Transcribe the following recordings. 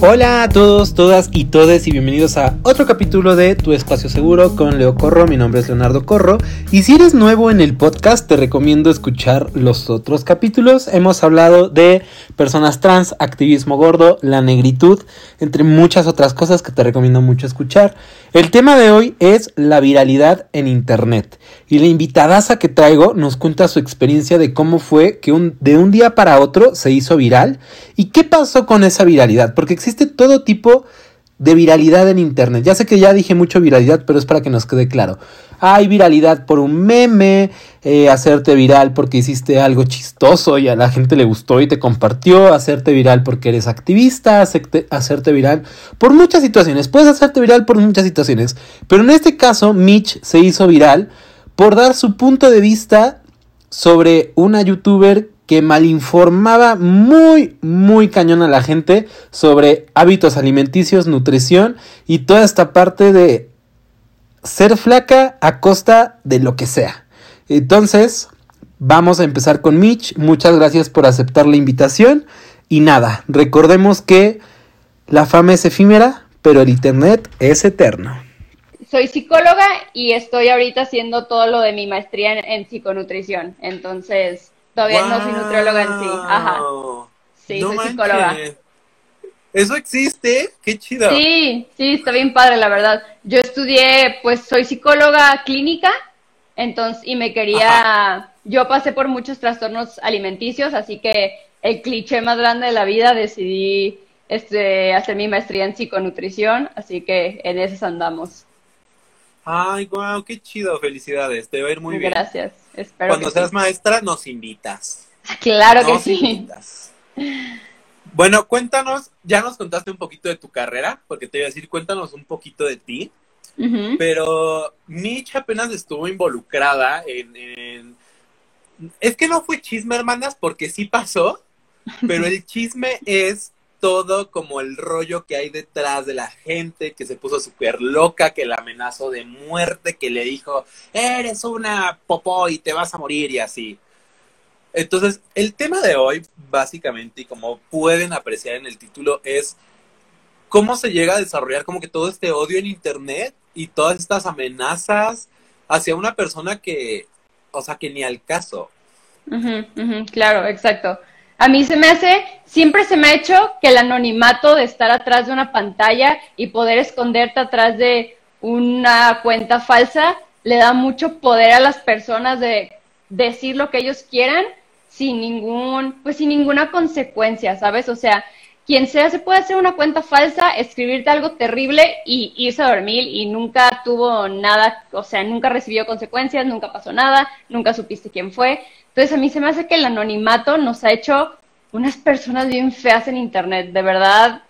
Hola a todos, todas y todes y bienvenidos a otro capítulo de Tu Espacio Seguro con Leo Corro. Mi nombre es Leonardo Corro y si eres nuevo en el podcast te recomiendo escuchar los otros capítulos. Hemos hablado de personas trans, activismo gordo, la negritud, entre muchas otras cosas que te recomiendo mucho escuchar. El tema de hoy es la viralidad en Internet y la invitadaza que traigo nos cuenta su experiencia de cómo fue que de un día para otro se hizo viral y qué pasó con esa viralidad, porque existe todo tipo de viralidad en internet. Ya sé que ya dije mucho viralidad, pero es para que nos quede claro. Hay viralidad por un meme, eh, hacerte viral porque hiciste algo chistoso y a la gente le gustó y te compartió, hacerte viral porque eres activista, hacerte viral por muchas situaciones. Puedes hacerte viral por muchas situaciones, pero en este caso Mitch se hizo viral por dar su punto de vista sobre una youtuber que malinformaba muy, muy cañón a la gente sobre hábitos alimenticios, nutrición y toda esta parte de ser flaca a costa de lo que sea. Entonces, vamos a empezar con Mitch. Muchas gracias por aceptar la invitación. Y nada, recordemos que la fama es efímera, pero el Internet es eterno. Soy psicóloga y estoy ahorita haciendo todo lo de mi maestría en, en psiconutrición. Entonces, Todavía no soy nutrióloga en sí. Ajá. Sí, soy psicóloga. ¿Eso existe? Qué chido. Sí, sí, está bien padre, la verdad. Yo estudié, pues soy psicóloga clínica, entonces, y me quería, yo pasé por muchos trastornos alimenticios, así que el cliché más grande de la vida decidí este, hacer mi maestría en psiconutrición, así que en esas andamos. Ay, guau, qué chido, felicidades, te va a ir muy bien. Gracias, espero. Cuando seas maestra, nos invitas. Claro que sí. Bueno, cuéntanos, ya nos contaste un poquito de tu carrera, porque te iba a decir, cuéntanos un poquito de ti. Pero Mitch apenas estuvo involucrada en, Es que no fue chisme, hermanas, porque sí pasó, pero el chisme es todo como el rollo que hay detrás de la gente que se puso súper loca, que la amenazó de muerte, que le dijo, eres una popó y te vas a morir y así. Entonces, el tema de hoy, básicamente, y como pueden apreciar en el título, es cómo se llega a desarrollar como que todo este odio en Internet y todas estas amenazas hacia una persona que, o sea, que ni al caso. claro, exacto. A mí se me hace, siempre se me ha hecho que el anonimato de estar atrás de una pantalla y poder esconderte atrás de una cuenta falsa le da mucho poder a las personas de decir lo que ellos quieran sin ningún, pues sin ninguna consecuencia, ¿sabes? O sea, quien sea se puede hacer una cuenta falsa, escribirte algo terrible y irse a dormir y nunca tuvo nada, o sea, nunca recibió consecuencias, nunca pasó nada, nunca supiste quién fue. Entonces a mí se me hace que el anonimato nos ha hecho unas personas bien feas en Internet, de verdad,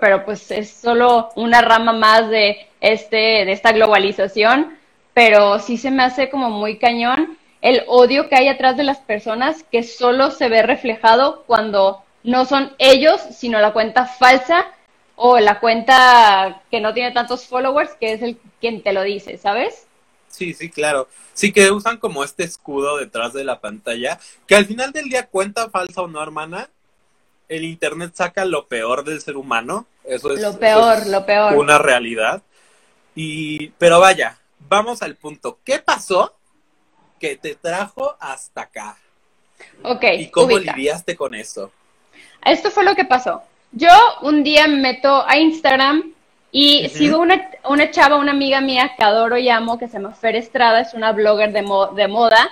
pero pues es solo una rama más de, este, de esta globalización, pero sí se me hace como muy cañón el odio que hay atrás de las personas que solo se ve reflejado cuando no son ellos, sino la cuenta falsa o la cuenta que no tiene tantos followers, que es el quien te lo dice, ¿sabes? Sí, sí, claro. Sí que usan como este escudo detrás de la pantalla, que al final del día cuenta falsa o no, hermana, el internet saca lo peor del ser humano. Eso es lo peor, lo peor. Una realidad. Y, pero vaya, vamos al punto. ¿Qué pasó que te trajo hasta acá? Ok. ¿Y cómo lidiaste con eso? Esto fue lo que pasó. Yo un día me meto a Instagram y sigo una, una chava, una amiga mía que adoro y amo, que se llama Fer Estrada, es una blogger de, de moda,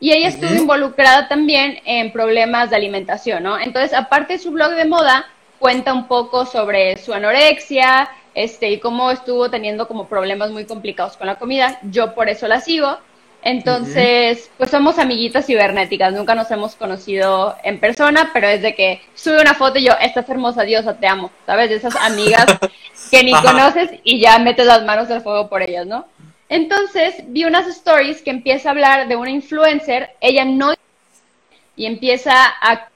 y ella estuvo involucrada también en problemas de alimentación, ¿no? Entonces, aparte de su blog de moda, cuenta un poco sobre su anorexia, este, y cómo estuvo teniendo como problemas muy complicados con la comida. Yo por eso la sigo. Entonces, pues somos amiguitas cibernéticas, nunca nos hemos conocido en persona, pero es de que sube una foto y yo, estás hermosa, diosa, te amo, ¿sabes? De esas amigas que ni conoces y ya metes las manos al fuego por ellas, ¿no? Entonces, vi unas stories que empieza a hablar de una influencer, ella no y empieza a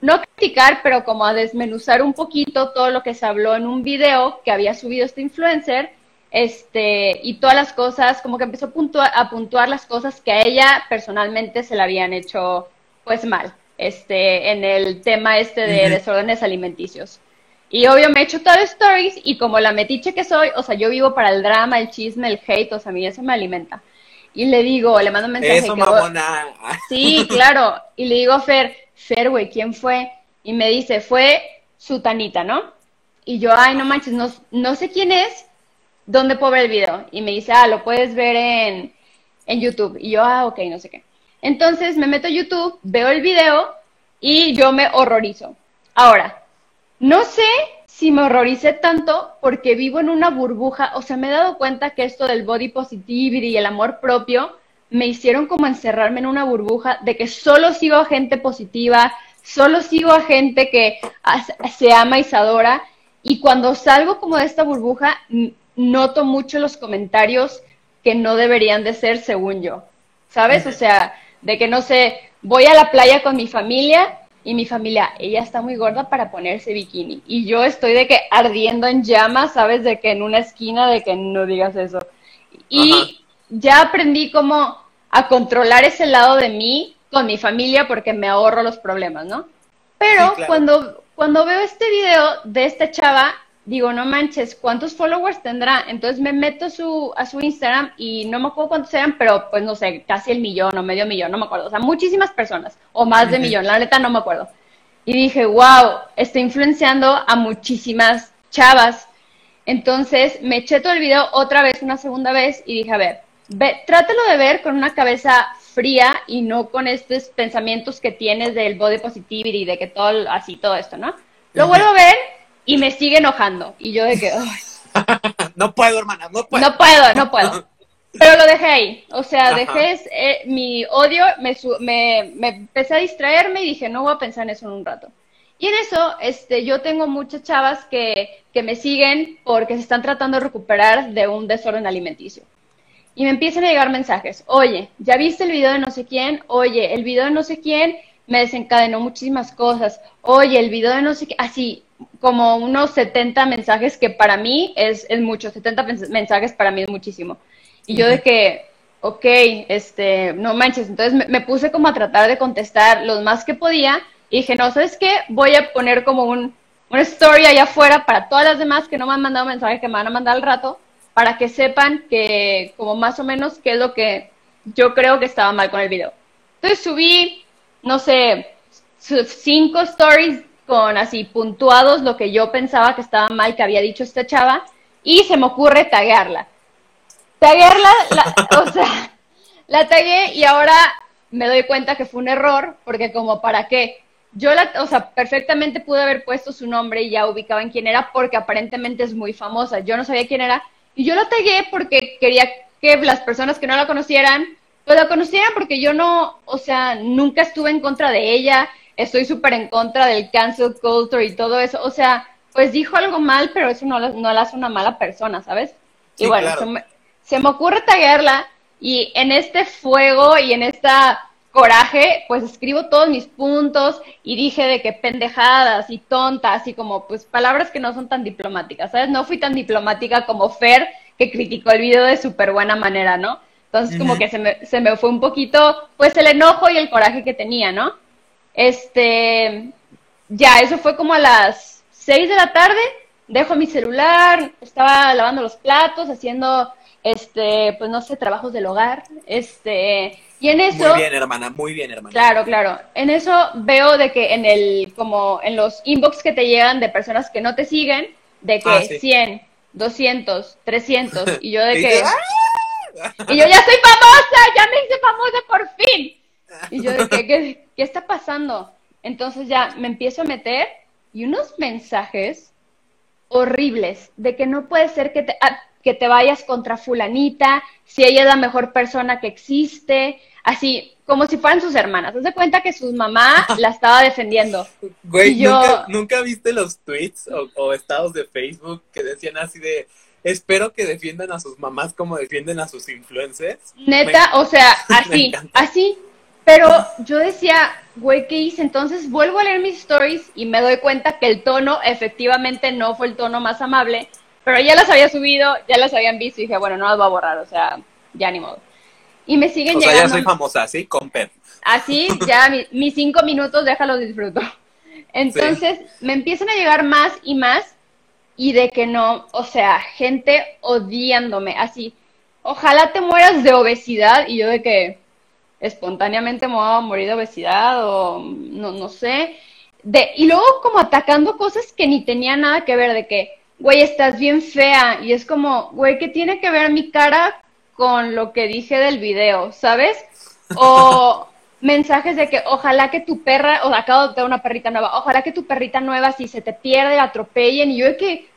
no criticar, pero como a desmenuzar un poquito todo lo que se habló en un video que había subido este influencer este, y todas las cosas, como que empezó a puntuar, a puntuar las cosas que a ella personalmente se le habían hecho pues mal, este, en el tema este de desórdenes alimenticios. Y obvio me he hecho todas stories y como la metiche que soy, o sea, yo vivo para el drama, el chisme, el hate, o sea, a mí eso me alimenta. Y le digo, le mando un mensaje. Eso, mamona. Sí, claro. Y le digo Fer, Fer, güey, ¿quién fue? Y me dice, fue Sutanita, ¿no? Y yo, ay, no manches, no, no sé quién es, ¿dónde puedo ver el video? Y me dice, ah, lo puedes ver en, en YouTube. Y yo, ah, ok, no sé qué. Entonces me meto a YouTube, veo el video y yo me horrorizo. Ahora, no sé si me horroricé tanto porque vivo en una burbuja, o sea, me he dado cuenta que esto del body positivity y el amor propio me hicieron como encerrarme en una burbuja de que solo sigo a gente positiva, solo sigo a gente que se ama y se adora. Y cuando salgo como de esta burbuja, noto mucho los comentarios que no deberían de ser según yo. ¿Sabes? O sea, de que no sé, voy a la playa con mi familia y mi familia, ella está muy gorda para ponerse bikini. Y yo estoy de que ardiendo en llamas, ¿sabes? De que en una esquina, de que no digas eso. Y ya aprendí como a controlar ese lado de mí con mi familia porque me ahorro los problemas, ¿no? Pero cuando, cuando veo este video de esta chava, digo, no manches, ¿cuántos followers tendrá? Entonces me meto su, a su Instagram y no me acuerdo cuántos eran, pero pues no sé, casi el millón o medio millón, no me acuerdo. O sea, muchísimas personas, o más de millón, la neta no me acuerdo. Y dije, wow, está influenciando a muchísimas chavas. Entonces me eché todo el video otra vez, una segunda vez, y dije, a ver, ve, trátelo de ver con una cabeza fría y no con estos pensamientos que tienes del body positivity, de que todo así, todo esto, ¿no? Lo vuelvo a ver y me sigue enojando. Y yo de que, no puedo, hermana, no puedo. No puedo, no puedo. Pero lo dejé ahí. O sea, dejé eh, mi odio, me, me, me, empecé a distraerme y dije, no voy a pensar en eso en un rato. Y en eso, este, yo tengo muchas chavas que, que me siguen porque se están tratando de recuperar de un desorden alimenticio. Y me empiezan a llegar mensajes. Oye, ¿ya viste el video de no sé quién? Oye, el video de no sé quién me desencadenó muchísimas cosas. Oye, el video de no sé qué. Así, como unos 70 mensajes que para mí es, es mucho, 70 mensajes para mí es muchísimo. Y yo de que, ok, este, no manches, entonces me, puse como a tratar de contestar los más que podía y dije, no, ¿sabes qué? Voy a poner como un, una story allá afuera para todas las demás que no me han mandado mensajes que me van a mandar al rato, para que sepan que como más o menos qué es lo que yo creo que estaba mal con el video. Entonces subí, no sé, cinco stories con así puntuados lo que yo pensaba que estaba mal que había dicho esta chava y se me ocurre taguearla. Taguearla, o sea, la tagué y ahora me doy cuenta que fue un error porque como para qué. Yo la, o sea, perfectamente pude haber puesto su nombre y ya ubicaba en quién era porque aparentemente es muy famosa. Yo no sabía quién era y yo la tagué porque quería que las personas que no la conocieran, pues la conocieran porque yo no, o sea, nunca estuve en contra de ella estoy súper en contra del cancel culture y todo eso. O sea, pues dijo algo mal, pero eso no, no la hace una mala persona, ¿sabes? y bueno, se, me, ocurre taguearla y en este fuego y en esta coraje, pues escribo todos mis puntos y dije de que pendejadas y tontas y como pues palabras que no son tan diplomáticas, ¿sabes? No fui tan diplomática como Fer, que criticó el video de súper buena manera, ¿no? Entonces como que se me, se me fue un poquito, pues el enojo y el coraje que tenía, ¿no? Este, ya, eso fue como a las 6 de la tarde, dejo mi celular, estaba lavando los platos, haciendo, este, pues no sé, trabajos del hogar, este, y en eso... Muy bien, hermana, muy bien, hermana. Claro, claro. En eso veo de que en el, como en los inbox que te llegan de personas que no te siguen, de que 100, 200, 300, y yo de que... Y yo ya soy famosa, ya me hice famosa por fin. Y yo de que, ¿qué, ¿qué está pasando? Entonces ya me empiezo a meter y unos mensajes horribles de que no puede ser que te, ah, que te vayas contra fulanita, si ella es la mejor persona que existe, así, como si fueran sus hermanas. Haz de cuenta que su mamá la estaba defendiendo. Güey, yo... ¿nunca, viste los tweets o, o, estados de Facebook que decían así de, espero que defiendan a sus mamás como defienden a sus influencers? Neta, o sea, así, así. Pero yo decía, güey, ¿qué hice? Entonces vuelvo a leer mis stories y me doy cuenta que el tono efectivamente no fue el tono más amable, pero ya las había subido, ya las habían visto y dije, bueno, no las voy a borrar, o sea, ya ni modo. Y me siguen o llegando. Sea, ya soy famosa, ¿sí? Con Así, ya mis cinco minutos, déjalos disfruto. Entonces me empiezan a llegar más y más y de que no, o sea, gente odiándome, así, ojalá te mueras de obesidad y yo de que espontáneamente me voy a morir de obesidad o no, no sé. De, y luego como atacando cosas que ni tenían nada que ver, de que, güey, estás bien fea. Y es como, güey, ¿qué tiene que ver mi cara con lo que dije del video, ¿sabes? O mensajes de que ojalá que tu perra, o acabo de tener una perrita nueva, ojalá que tu perrita nueva si se te pierde, la atropellen. Y yo de que,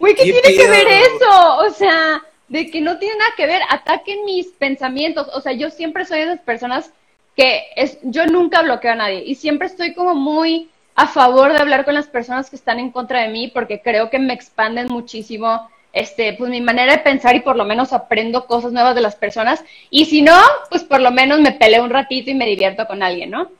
güey, ¿qué, tiene que ver eso? O sea, de que no tiene nada que ver, ataquen mis pensamientos. O sea, yo siempre soy de esas personas que es, yo nunca bloqueo a nadie y siempre estoy como muy a favor de hablar con las personas que están en contra de mí porque creo que me expanden muchísimo este, pues mi manera de pensar y por lo menos aprendo cosas nuevas de las personas. Y si no, pues por lo menos me peleo un ratito y me divierto con alguien, ¿no?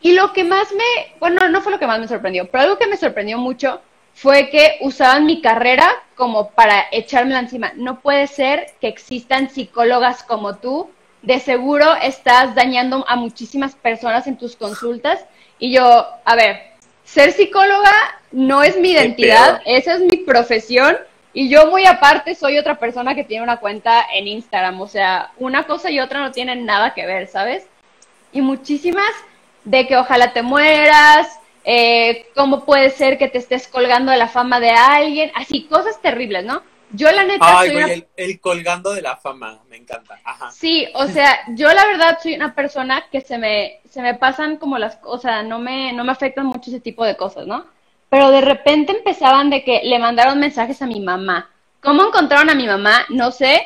Y lo que más me, bueno, no fue lo que más me sorprendió, pero algo que me sorprendió mucho fue que usaban mi carrera como para echármela encima. No puede ser que existan psicólogas como tú. De seguro estás dañando a muchísimas personas en tus consultas. Y yo, a ver, ser psicóloga no es mi identidad, esa es mi profesión. Y yo muy aparte soy otra persona que tiene una cuenta en Instagram. O sea, una cosa y otra no tienen nada que ver, ¿sabes? Y muchísimas de que ojalá te mueras, eh, cómo puede ser que te estés colgando de la fama de alguien, así, cosas terribles, ¿no? Yo la neta soy el, colgando de la fama, me encanta. Ajá. Sí, o sea, yo la verdad soy una persona que se me, se me pasan como las cosas, no me, no me afectan mucho ese tipo de cosas, ¿no? Pero de repente empezaban de que le mandaron mensajes a mi mamá. ¿Cómo encontraron a mi mamá? No sé,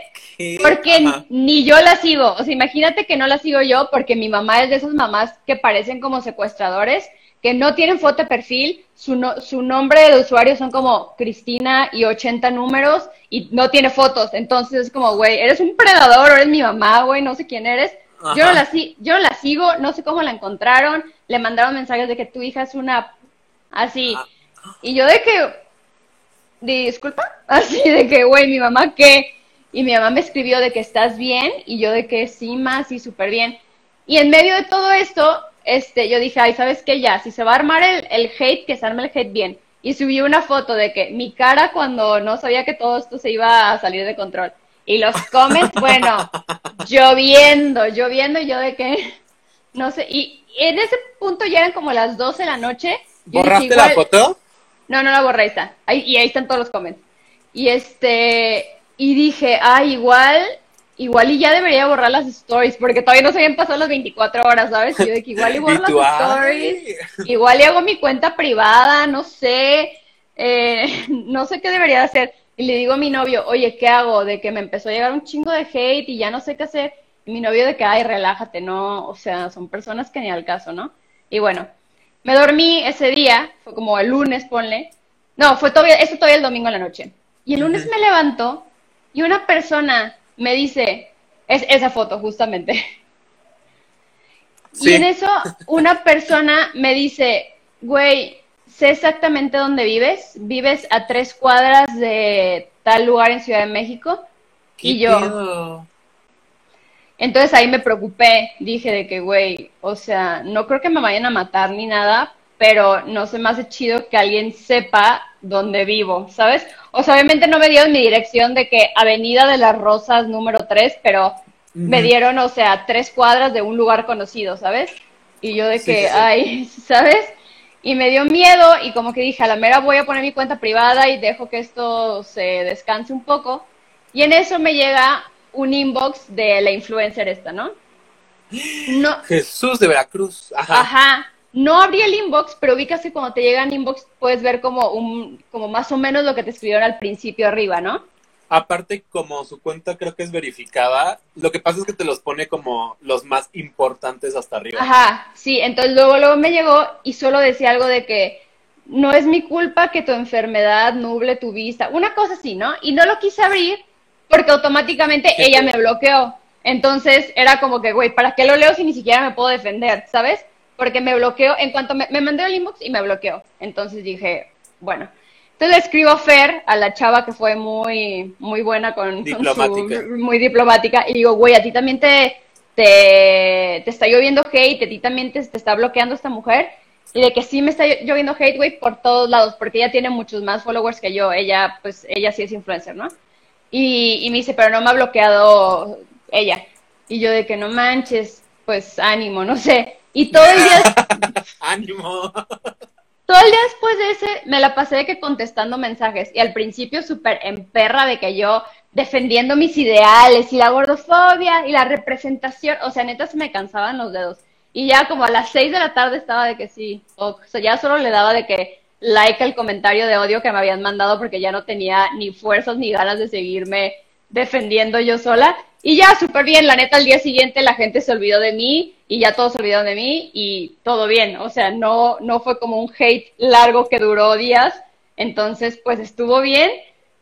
porque ni yo la sigo. O sea, imagínate que no la sigo yo porque mi mamá es de esas mamás que parecen como secuestradores que no tienen foto de perfil, su, su nombre de usuario son como Cristina y 80 números y no tiene fotos. Entonces es como, güey, eres un predador, eres mi mamá, güey, no sé quién eres. Yo no, la, yo la sigo, no sé cómo la encontraron, le mandaron mensajes de que tu hija es una así. Ah. Y yo de que, disculpa, así de que, güey, mi mamá qué. Y mi mamá me escribió de que estás bien y yo de que sí, más y súper bien. Y en medio de todo esto, este, yo dije, ay, ¿sabes qué? Ya, si se va a armar el, el hate, que se arme el hate bien. Y subí una foto de que mi cara cuando no sabía que todo esto se iba a salir de control. Y los comments, bueno, lloviendo, lloviendo, y yo de que, no sé, y en ese punto ya eran como las 12 de la noche. ¿Borraste la foto? No, no la borré, ahí está. Ahí, y ahí están todos los comments. Y este, y dije, ay, igual igual y ya debería borrar las stories, porque todavía no se habían pasado las 24 horas, ¿sabes? Y yo de que igual y borro las stories, igual y hago mi cuenta privada, no sé, eh, no sé qué debería hacer. Y le digo a mi novio, oye, ¿qué hago? De que me empezó a llegar un chingo de hate y ya no sé qué hacer. Y mi novio de que, ay, relájate, no, o sea, son personas que ni al caso, ¿no? Y bueno, me dormí ese día, fue como el lunes, ponle. No, fue todavía, esto todavía el domingo en la noche. Y el lunes me levanto y una persona me dice, es esa foto justamente. Y en eso una persona me dice, güey, sé exactamente dónde vives, vives a tres cuadras de tal lugar en Ciudad de México. Y yo... Entonces ahí me preocupé, dije de que, güey, o sea, no creo que me vayan a matar ni nada, pero no se me hace chido que alguien sepa dónde vivo, ¿sabes? O sea, obviamente no me dieron mi dirección de que Avenida de las Rosas número 3, pero me dieron, o sea, tres cuadras de un lugar conocido, ¿sabes? Y yo de que, ay, ¿sabes? Y me dio miedo y como que dije, a la mera voy a poner mi cuenta privada y dejo que esto se descanse un poco. Y en eso me llega un inbox de la influencer esta, ¿no? No. Jesús de Veracruz. Ajá. Ajá. No abrí el inbox, pero vi que cuando te llega inbox puedes ver como un, como más o menos lo que te escribieron al principio arriba, ¿no? Aparte, como su cuenta creo que es verificada, lo que pasa es que te los pone como los más importantes hasta arriba. Ajá, sí, entonces luego, luego me llegó y solo decía algo de que no es mi culpa que tu enfermedad nuble tu vista, una cosa así, ¿no? Y no lo quise abrir porque automáticamente ella me bloqueó. Entonces era como que, güey, ¿para qué lo leo si ni siquiera me puedo defender, ¿sabes? Porque me bloqueó, en cuanto me, mandé el inbox y me bloqueó. Entonces dije, bueno. Entonces le escribo a Fer, a la chava que fue muy, muy buena con, diplomática. muy diplomática, y digo, güey, a ti también te, te, está lloviendo hate, a ti también te, está bloqueando esta mujer. y de que sí me está lloviendo hate, güey, por todos lados, porque ella tiene muchos más followers que yo, ella, pues, ella sí es influencer, ¿no? Y, y me dice, pero no me ha bloqueado ella. Y yo de que no manches, pues ánimo, no sé. Y todo el día... ánimo. Todo el día después de ese me la pasé de que contestando mensajes y al principio súper en perra de que yo defendiendo mis ideales y la gordofobia y la representación, o sea, neta se me cansaban los dedos. Y ya como a las seis de la tarde estaba de que sí, o sea, ya solo le daba de que like al comentario de odio que me habían mandado porque ya no tenía ni fuerzas ni ganas de seguirme defendiendo yo sola. Y ya, súper bien, la neta, al día siguiente la gente se olvidó de mí y ya todos se olvidaron de mí y todo bien. O sea, no, no fue como un hate largo que duró días. Entonces, pues estuvo bien,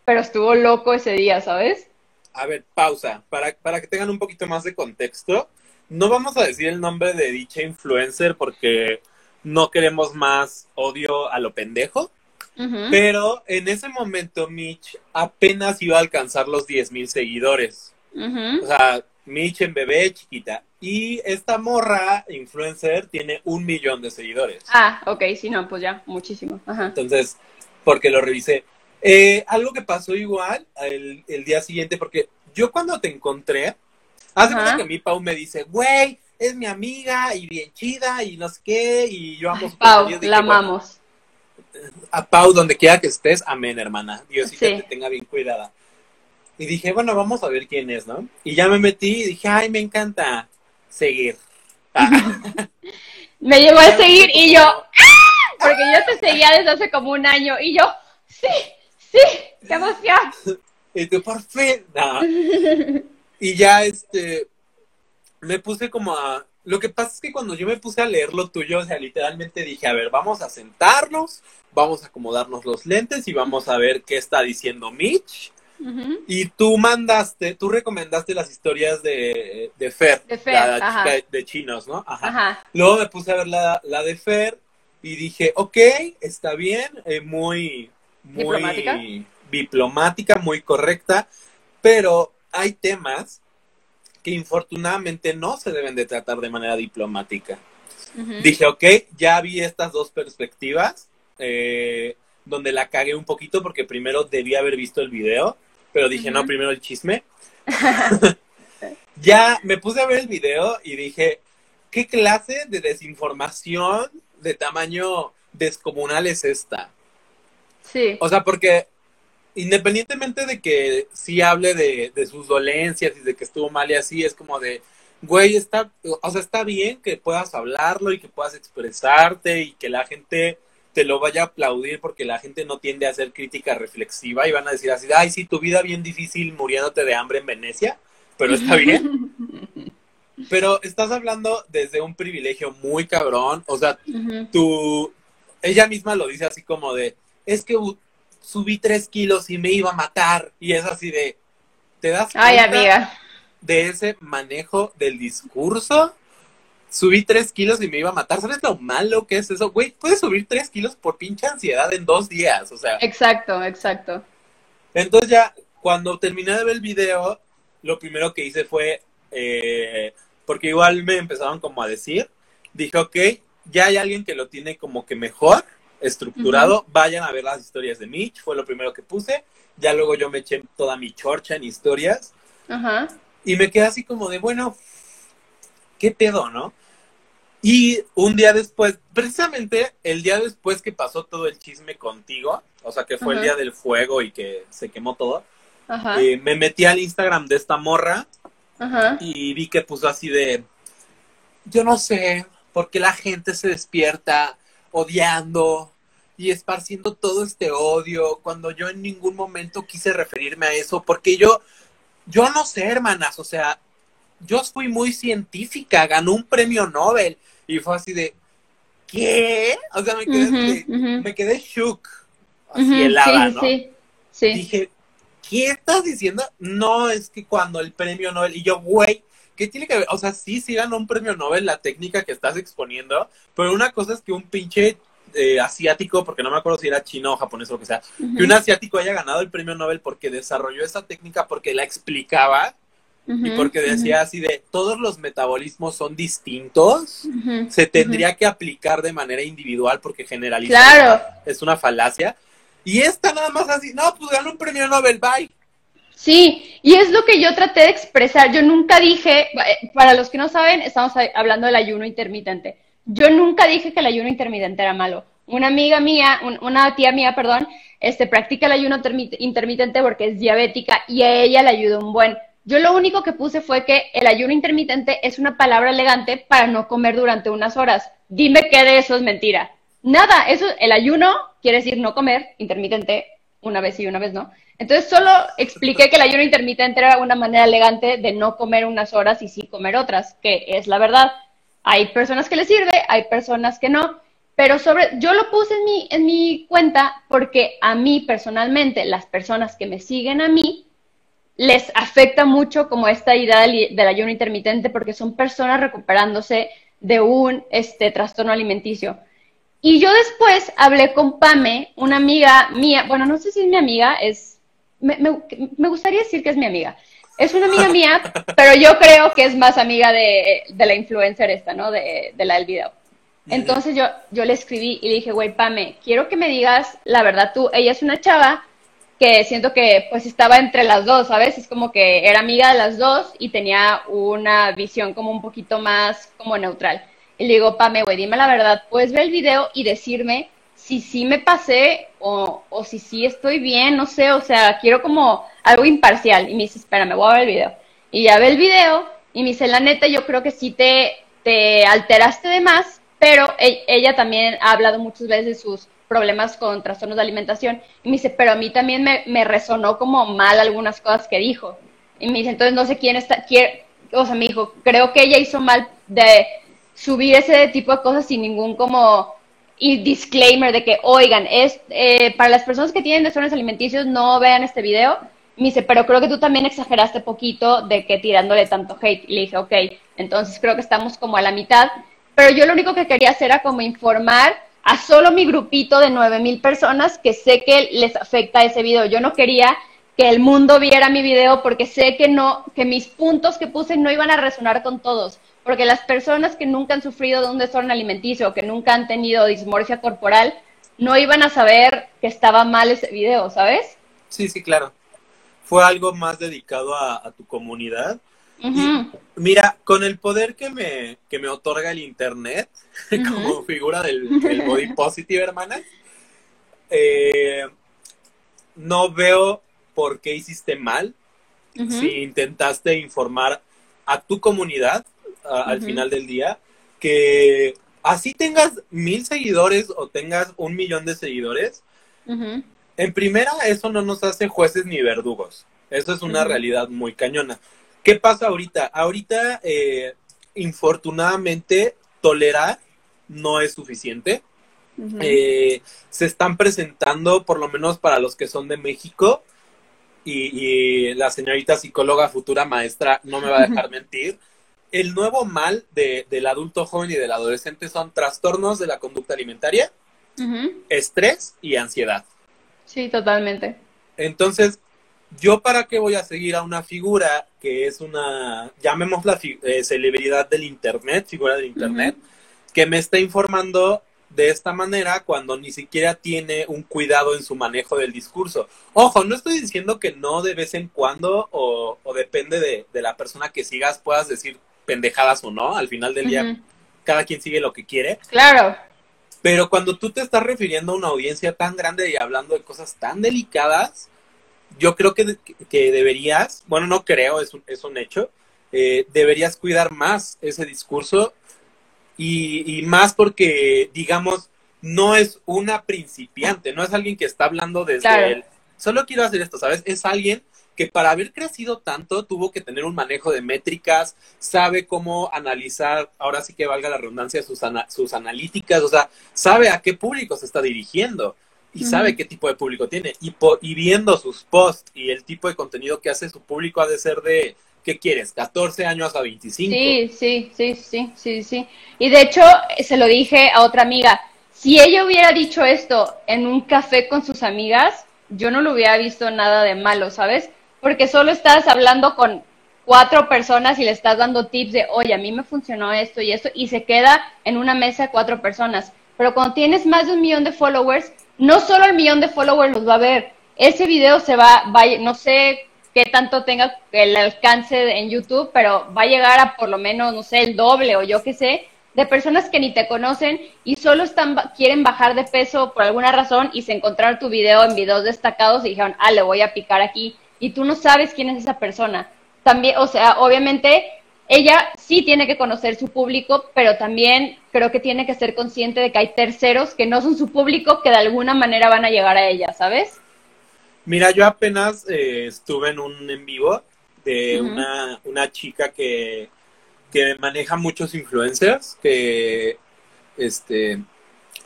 pero estuvo loco ese día, ¿sabes? A ver, pausa. Para, para que tengan un poquito más de contexto, no vamos a decir el nombre de dicha influencer porque no queremos más odio a lo pendejo. Pero en ese momento Mitch apenas iba a alcanzar los 10 mil seguidores. O sea, Mitch en bebé chiquita. Y esta morra, influencer, tiene un millón de seguidores. Ah, ok, sí, no, pues ya, muchísimo. Entonces, porque lo revisé. Eh, algo que pasó igual el, día siguiente, porque yo cuando te encontré, hace mucho que mi Pau me dice, güey, es mi amiga y bien chida y no sé qué, y yo amo Pau, la amamos. a Pau, donde quiera que estés, amén, hermana. Dios sí. te tenga bien cuidada. Y dije, bueno, vamos a ver quién es, ¿no? Y ya me metí y dije, ay, me encanta seguir. me llevó a seguir y yo, ¡ah! porque yo te seguía desde hace como un año y yo, sí, sí, qué emoción. Y tú, por fin, Y ya, este, me puse como a... Lo que pasa es que cuando yo me puse a leer lo tuyo, o sea, literalmente dije, a ver, vamos a sentarnos, vamos a acomodarnos los lentes y vamos a ver qué está diciendo Mitch. Y tú mandaste, tú recomendaste las historias de, de Fer, de, Fer, la de chinos, ¿no? Ajá. Luego me puse a ver la, la de Fer y dije, ok, está bien, eh, muy, muy ¿Diplomática? diplomática, muy correcta, pero hay temas que infortunadamente no se deben de tratar de manera diplomática. Dije, ok, ya vi estas dos perspectivas, eh, donde la cagué un poquito porque primero debí haber visto el video, pero dije, no, primero el chisme. ya me puse a ver el video y dije, ¿qué clase de desinformación de tamaño descomunal es esta? Sí. O sea, porque independientemente de que sí hable de, de, sus dolencias y de que estuvo mal y así, es como de, güey, está, o sea, está bien que puedas hablarlo y que puedas expresarte y que la gente te lo vaya a aplaudir porque la gente no tiende a hacer crítica reflexiva y van a decir así, ay, sí, tu vida bien difícil muriéndote de hambre en Venecia, pero está bien. pero estás hablando desde un privilegio muy cabrón, o sea, tú, ella misma lo dice así como de, es que subí tres kilos y me iba a matar. Y es así de, ¿te das cuenta de ese manejo del discurso? Subí tres kilos y me iba a matar. ¿Sabes lo malo que es eso? Güey, puedes subir tres kilos por pinche ansiedad en dos días, o sea. Exacto, exacto. Entonces ya, cuando terminé de ver el video, lo primero que hice fue, eh, porque igual me empezaron como a decir, dije, ok, ya hay alguien que lo tiene como que mejor, estructurado. Vayan a ver las historias de Mitch, fue lo primero que puse. Ya luego yo me eché toda mi chorcha en historias. Ajá. Y me quedé así como de, bueno, ¿qué pedo, no? Y un día después, precisamente el día después que pasó todo el chisme contigo, o sea, que fue el día del fuego y que se quemó todo, eh, me metí al Instagram de esta morra y vi que puso así de, yo no sé, porque la gente se despierta odiando y esparciendo todo este odio cuando yo en ningún momento quise referirme a eso, porque yo, yo no sé, hermanas, o sea, yo fui muy científica, ganó un premio Nobel y fue así de, ¿qué? O sea, me quedé, me quedé shook, así helada, ¿no? Dije, ¿qué estás diciendo? No, es que cuando el premio Nobel, y yo, güey, ¿qué tiene que ver? O sea, sí, sí ganó un premio Nobel la técnica que estás exponiendo, pero una cosa es que un pinche eh, asiático, porque no me acuerdo si era chino o japonés o lo que sea, que un asiático haya ganado el premio Nobel porque desarrolló esa técnica, porque la explicaba, y porque decía así de todos los metabolismos son distintos, se tendría que aplicar de manera individual porque generalizar es una falacia. Y esta nada más así, no, pues ganó un premio Nobel, bye. Sí, y es lo que yo traté de expresar. Yo nunca dije, eh, para los que no saben, estamos hablando del ayuno intermitente. Yo nunca dije que el ayuno intermitente era malo. Una amiga mía, una tía mía, perdón, este, practica el ayuno intermitente porque es diabética y a ella le ayuda un buen. Yo lo único que puse fue que el ayuno intermitente es una palabra elegante para no comer durante unas horas. Dime que de eso es mentira. Nada, eso, el ayuno quiere decir no comer, intermitente, una vez y una vez no. Entonces solo expliqué que el ayuno intermitente era una manera elegante de no comer unas horas y sí comer otras, que es la verdad. Hay personas que les sirve, hay personas que no, pero sobre, yo lo puse en mi, en mi cuenta porque a mí personalmente, las personas que me siguen a mí, les afecta mucho como esta idea del, ayuno intermitente porque son personas recuperándose de un este, trastorno alimenticio. Y yo después hablé con Pame, una amiga mía, bueno, no sé si es mi amiga, es, me, me, gustaría decir que es mi amiga. Es una amiga mía, pero yo creo que es más amiga de, de la influencer esta, ¿no? De, de la del video. Entonces yo, yo le escribí y le dije, güey, Pame, quiero que me digas la verdad tú. Ella es una chava que siento que pues estaba entre las dos, ¿sabes? Es como que era amiga de las dos y tenía una visión como un poquito más como neutral. Y le digo, Pame, güey, dime la verdad, puedes ver el video y decirme si sí me pasé o, o si sí estoy bien, no sé, o sea, quiero como algo imparcial. Y me dice, espera, me voy a ver el video. Y ya ve el video y me dice, la neta, yo creo que sí te, te alteraste de más, pero e, ella también ha hablado muchas veces de sus problemas con trastornos de alimentación. Y me dice, pero a mí también me, me resonó como mal algunas cosas que dijo. Y me dice, entonces no sé quién está, quién, o sea, me dijo, creo que ella hizo mal de subir ese tipo de cosas sin ningún como y disclaimer de que, oigan, es eh, para las personas que tienen trastornos alimenticios no vean este video. Me dice, pero creo que tú también exageraste poquito de que tirándole tanto hate. Y le dije, ok, entonces creo que estamos como a la mitad. Pero yo lo único que quería hacer era como informar a solo mi grupito de 9000 personas que sé que les afecta ese video. Yo no quería que el mundo viera mi video porque sé que no, que mis puntos que puse no iban a resonar con todos. Porque las personas que nunca han sufrido de un desorden alimenticio o que nunca han tenido dismorfia corporal no iban a saber que estaba mal ese video, ¿sabes? Sí, sí, claro. Fue algo más dedicado a, tu comunidad. Mira, con el poder que me, que me otorga el Internet, como figura del, body positive, hermana, eh, no veo por qué hiciste mal si intentaste informar a tu comunidad al final del día que así tengas mil seguidores o tengas un millón de seguidores, en primera eso no nos hace jueces ni verdugos. Eso es una realidad muy cañona. ¿Qué pasa ahorita? Ahorita, eh, infortunadamente, tolerar no es suficiente. Eh, se están presentando, por lo menos para los que son de México, y, la señorita psicóloga futura maestra no me va a dejar mentir. El nuevo mal del adulto joven y del adolescente son trastornos de la conducta alimentaria, estrés y ansiedad. Sí, totalmente. Entonces, yo para qué voy a seguir a una figura que es una, llamémosla eh, celebridad del Internet, figura del Internet, que me está informando de esta manera cuando ni siquiera tiene un cuidado en su manejo del discurso. Ojo, no estoy diciendo que no de vez en cuando o, depende de, la persona que sigas puedas decir pendejadas o no, al final del día cada quien sigue lo que quiere. Claro. Pero cuando tú te estás refiriendo a una audiencia tan grande y hablando de cosas tan delicadas, yo creo que, que deberías, bueno, no creo, es un, es un hecho, eh, deberías cuidar más ese discurso y, y, más porque, digamos, no es una principiante, no es alguien que está hablando desde él. Solo quiero hacer esto, ¿sabes? Es alguien que para haber crecido tanto tuvo que tener un manejo de métricas, sabe cómo analizar, ahora sí que valga la redundancia, sus, sus analíticas, o sea, sabe a qué público se está dirigiendo y sabe qué tipo de público tiene. Y, y viendo sus posts y el tipo de contenido que hace su público ha de ser de, ¿qué quieres? 14 años a 25. Sí, sí, sí, sí, sí, sí. Y de hecho, se lo dije a otra amiga, si ella hubiera dicho esto en un café con sus amigas, yo no lo hubiera visto nada de malo, ¿sabes? Porque solo estás hablando con, cuatro personas y le estás dando tips de, oye, a mí me funcionó esto y esto, y se queda en una mesa de cuatro personas. Pero cuando tienes más de un millón de followers, no solo el millón de followers los va a ver, ese video se va, va no sé qué tanto tenga el alcance en YouTube, pero va a llegar a por lo menos, no sé, el doble o yo qué sé, de personas que ni te conocen y solo están quieren bajar de peso por alguna razón y se encontraron tu video en videos destacados y dijeron, ah, le voy a picar aquí y tú no sabes quién es esa persona. También, o sea, obviamente ella sí tiene que conocer su público, pero también creo que tiene que ser consciente de que hay terceros que no son su público que de alguna manera van a llegar a ella, ¿sabes? Mira, yo apenas eh, estuve en un en vivo de una, una chica que que maneja muchos influencers, que este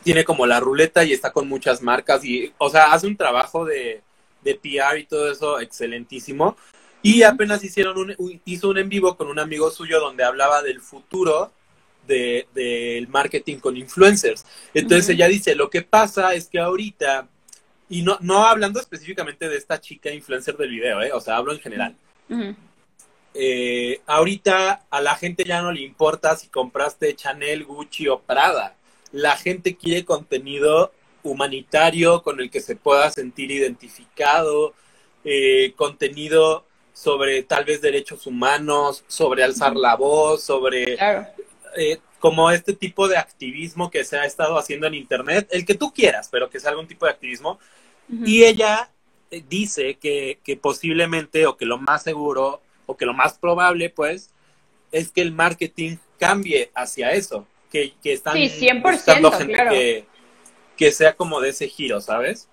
tiene como la ruleta y está con muchas marcas y, o sea, hace un trabajo de, de PR y todo eso excelentísimo. Y apenas hicieron un, hizo un en vivo con un amigo suyo donde hablaba del futuro del de, marketing con influencers. Entonces ella dice, lo que pasa es que ahorita, y no, no hablando específicamente de esta chica influencer del video, ¿eh? o sea, hablo en general. Eh, ahorita a la gente ya no le importa si compraste Chanel, Gucci o Prada. La gente quiere contenido humanitario con el que se pueda sentir identificado, eh, contenido sobre tal vez derechos humanos, sobre alzar la voz, sobre eh, como este tipo de activismo que se ha estado haciendo en Internet, el que tú quieras, pero que sea algún tipo de activismo. Y ella dice que, que posiblemente o que lo más seguro o que lo más probable, pues, es que el marketing cambie hacia eso, que, que están buscando gente que, que, sea como de ese giro, ¿sabes?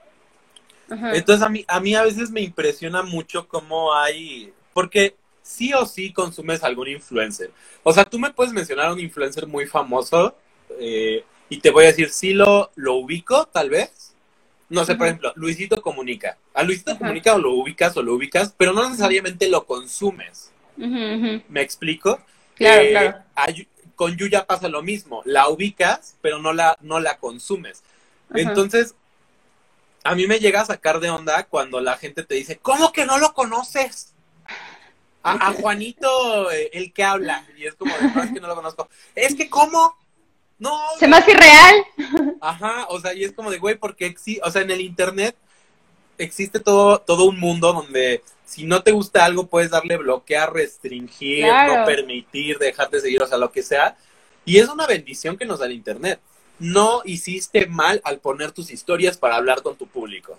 Entonces a mí, a mí a veces me impresiona mucho cómo hay, porque sí o sí consumes algún influencer. O sea, tú me puedes mencionar un influencer muy famoso eh, y te voy a decir, sí lo, lo ubico, tal vez, no sé, por ejemplo, Luisito Comunica. A Luisito Comunica o lo ubicas o lo ubicas, pero no necesariamente lo consumes. ¿Me explico? Claro, eh, claro. con Yuya pasa lo mismo. La ubicas, pero no la, no la consumes. Entonces, a mí me llega a sacar de onda cuando la gente te dice, ¿cómo que no lo conoces? A, Juanito, eh, el que habla. Y es como, no, es que no lo conozco. Es que, ¿cómo? No. Se me hace irreal. Ajá, o sea, y es como de, güey, porque existe, o sea, en el internet existe todo, todo un mundo donde si no te gusta algo puedes darle bloquear, restringir, no permitir, dejar de seguir, o sea, lo que sea. Y es una bendición que nos da el internet. No hiciste mal al poner tus historias para hablar con tu público.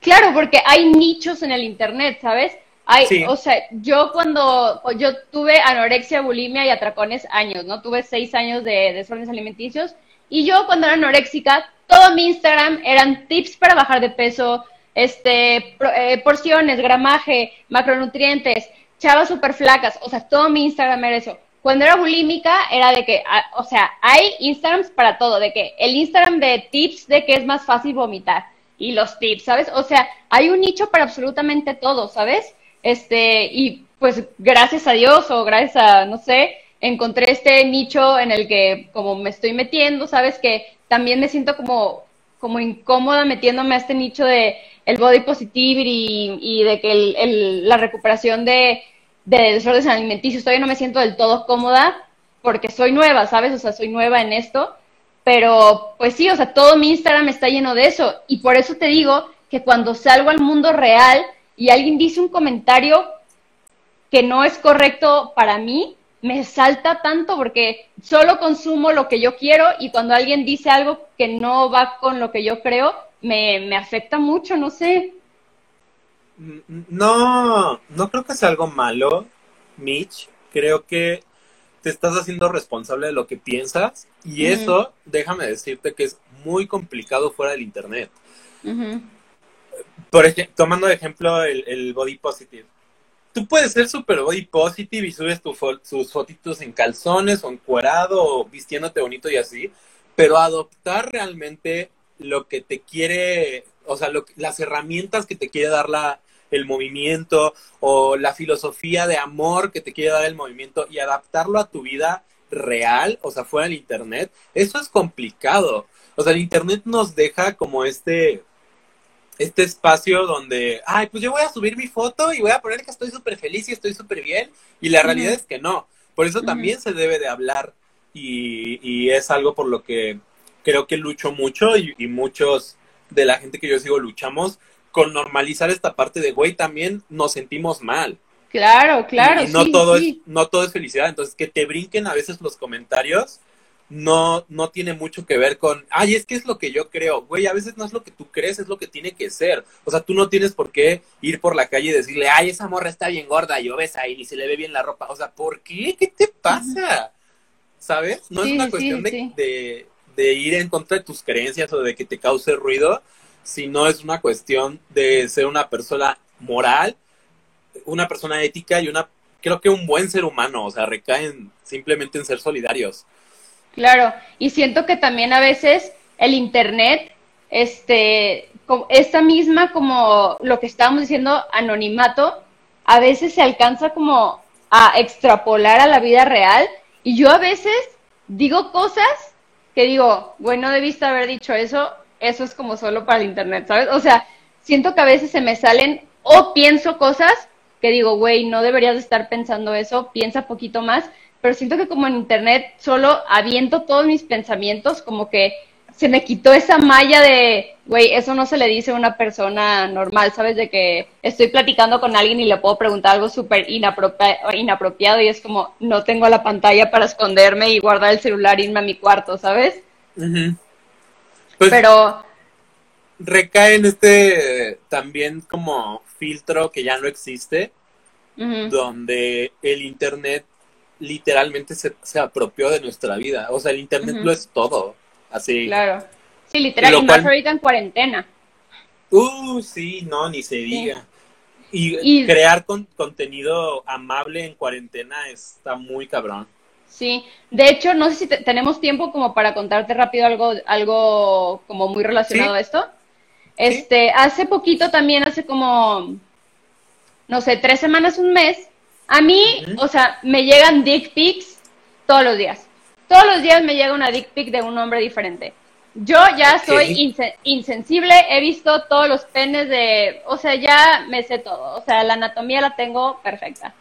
Claro, porque hay nichos en el internet, ¿sabes? Hay, O sea, yo cuando yo tuve anorexia, bulimia y atracones años, ¿no? Tuve seis años de desórdenes alimenticios y yo cuando era anoréxica, todo mi Instagram eran tips para bajar de peso, este, eh, porciones, gramaje, macronutrientes, chavas súper flacas, o sea, todo mi Instagram era eso. Cuando era bulímica era de que, ah, o sea, hay Instagrams para todo, de que el Instagram de tips de que es más fácil vomitar y los tips, ¿sabes? O sea, hay un nicho para absolutamente todo, ¿sabes? Este, y pues gracias a Dios o gracias a, no sé, encontré este nicho en el que como me estoy metiendo, sabes que también me siento como, como incómoda metiéndome a este nicho de el body positivity y, de que el, la recuperación de, de desórdenes alimenticios, todavía no me siento del todo cómoda porque soy nueva, ¿sabes? O sea, soy nueva en esto, pero pues sí, o sea, todo mi Instagram está lleno de eso y por eso te digo que cuando salgo al mundo real, y alguien dice un comentario que no es correcto para mí, me salta tanto porque solo consumo lo que yo quiero y cuando alguien dice algo que no va con lo que yo creo, me, me afecta mucho, no sé. No, no creo que sea algo malo, Mitch. Creo que te estás haciendo responsable de lo que piensas y eso, déjame decirte que es muy complicado fuera del Internet por ejemplo, tomando de ejemplo el, body positive. Tú puedes ser super body positive y subes tus fotitos en calzones o encuerado o vistiéndote bonito y así, pero adoptar realmente lo que te quiere, o sea, las herramientas que te quiere dar la, el movimiento o la filosofía de amor que te quiere dar el movimiento y adaptarlo a tu vida real, o sea, fuera del Internet, eso es complicado. O sea, el Internet nos deja como este este espacio donde, ay, pues yo voy a subir mi foto y voy a poner que estoy súper feliz y estoy súper bien. Y la realidad es que no. Por eso también se debe de hablar y, y, es algo por lo que creo que lucho mucho y, y, muchos de la gente que yo sigo luchamos con normalizar esta parte de, güey, también nos sentimos mal. Claro, claro. Y, no, todo Es, no todo es felicidad. Entonces, que te brinquen a veces los comentarios no, no tiene mucho que ver con, ay, es que es lo que yo creo. Güey, a veces no es lo que tú crees, es lo que tiene que ser. O sea, tú no tienes por qué ir por la calle y decirle, ay, esa morra está bien gorda y obesa y ni se le ve bien la ropa. O sea, ¿por qué? ¿Qué te pasa? ¿Sabes? No es una cuestión de, de, ir en contra de tus creencias o de que te cause ruido, sino es una cuestión de ser una persona moral, una persona ética y una, creo que un buen ser humano. O sea, recaen simplemente en ser solidarios. Claro, y siento que también a veces el Internet, este, esta misma como lo que estábamos diciendo, anonimato, a veces se alcanza como a extrapolar a la vida real y yo a veces digo cosas que digo, bueno, no debiste haber dicho eso, eso es como solo para el Internet, ¿sabes? O sea, siento que a veces se me salen o pienso cosas que digo, güey, no deberías estar pensando eso, piensa poquito más, pero siento que como en internet solo aviento todos mis pensamientos, como que se me quitó esa malla de, güey, eso no se le dice a una persona normal, ¿sabes? De que estoy platicando con alguien y le puedo preguntar algo súper inapropiado y es como, no tengo la pantalla para esconderme y guardar el celular e irme a mi cuarto, ¿sabes? Pues, Pero... Recae en este también como filtro que ya no existe, donde el Internet literalmente se, se, apropió de nuestra vida. O sea, el Internet lo es todo. Así. Claro. Sí, literal, y más ahorita en cuarentena. Uh, sí, no, ni se diga. Y, crear con, contenido amable en cuarentena está muy cabrón. Sí, de hecho, no sé si tenemos tiempo como para contarte rápido algo, algo como muy relacionado a esto. Este, hace poquito también, hace como, no sé, tres semanas, un mes, a mí, o sea, me llegan dick pics todos los días. Todos los días me llega una dick pic de un hombre diferente. Yo ya soy insensible, he visto todos los penes de, o sea, ya me sé todo, o sea, la anatomía la tengo perfecta.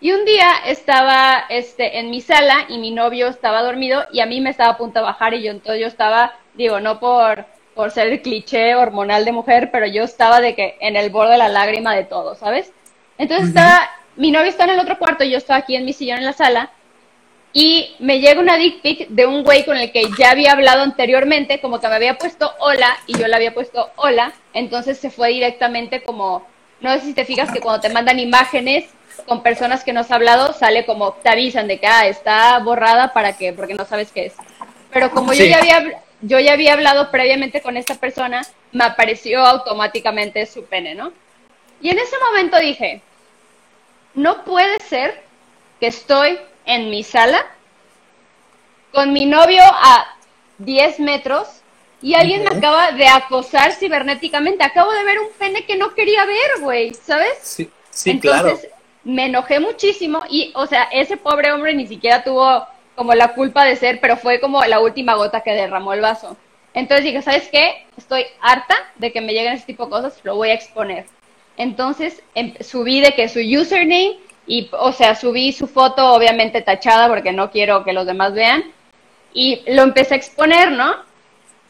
Y un día estaba este, en mi sala y mi novio estaba dormido y a mí me estaba a punto de bajar y yo entonces yo estaba, digo, no por, por ser el cliché hormonal de mujer, pero yo estaba de que en el borde de la lágrima de todo, ¿sabes? Entonces estaba mi novio está en el otro cuarto y yo estaba aquí en mi sillón en la sala y me llega una dick pic de un güey con el que ya había hablado anteriormente, como que me había puesto hola y yo le había puesto hola, entonces se fue directamente como, no sé si te fijas que cuando te mandan imágenes con personas que no has hablado, sale como, te avisan de que, ah, está borrada para que, porque no sabes qué es. Pero como yo ya había, yo ya había hablado previamente con esta persona, me apareció automáticamente su pene, ¿no? Y en ese momento dije, no puede ser que estoy en mi sala con mi novio a 10 metros y alguien me acaba de acosar cibernéticamente. Acabo de ver un pene que no quería ver, güey, ¿sabes? Sí, sí Entonces, me enojé muchísimo y, o sea, ese pobre hombre ni siquiera tuvo como la culpa de ser, pero fue como la última gota que derramó el vaso. Entonces dije, ¿sabes qué? Estoy harta de que me lleguen ese tipo de cosas, lo voy a exponer. Entonces em, subí de que su username y, o sea, subí su foto obviamente tachada porque no quiero que los demás vean y lo empecé a exponer, ¿no?